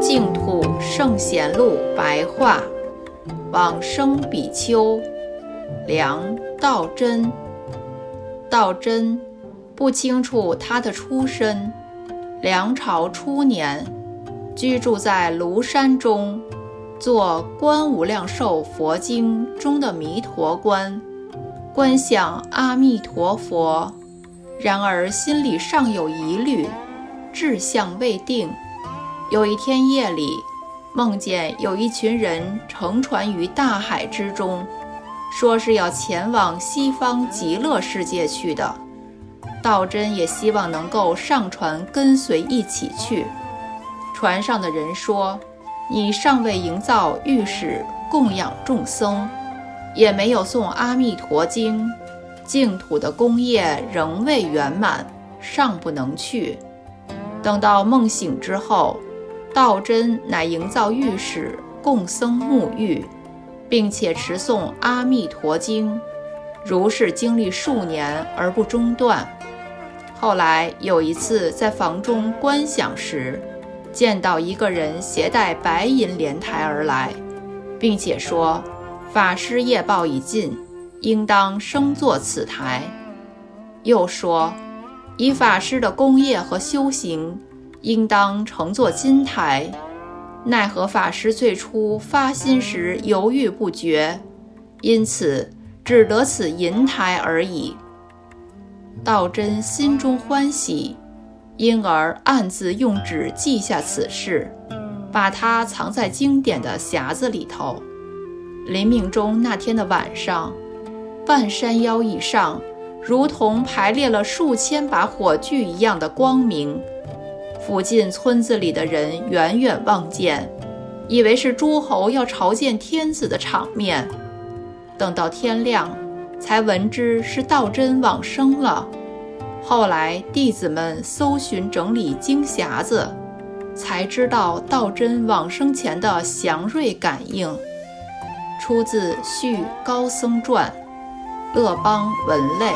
净土圣贤录白话，往生比丘，梁道真。道真不清楚他的出身。梁朝初年，居住在庐山中，做《观无量寿佛经》中的弥陀观，观想阿弥陀佛。然而心里尚有疑虑，志向未定。有一天夜里，梦见有一群人乘船于大海之中，说是要前往西方极乐世界去的。道真也希望能够上船跟随一起去。船上的人说：“你尚未营造御史供养众僧，也没有诵阿弥陀经，净土的功业仍未圆满，尚不能去。”等到梦醒之后。道真乃营造御史供僧沐浴，并且持诵《阿弥陀经》，如是经历数年而不中断。后来有一次在房中观想时，见到一个人携带白银莲台而来，并且说：“法师业报已尽，应当升坐此台。”又说：“以法师的功业和修行。”应当乘坐金台，奈何法师最初发心时犹豫不决，因此只得此银台而已。道真心中欢喜，因而暗自用纸记下此事，把它藏在经典的匣子里头。临命终那天的晚上，半山腰以上，如同排列了数千把火炬一样的光明。附近村子里的人远远望见，以为是诸侯要朝见天子的场面。等到天亮，才闻知是道真往生了。后来弟子们搜寻整理经匣子，才知道道真往生前的祥瑞感应。出自《续高僧传》，乐邦文类。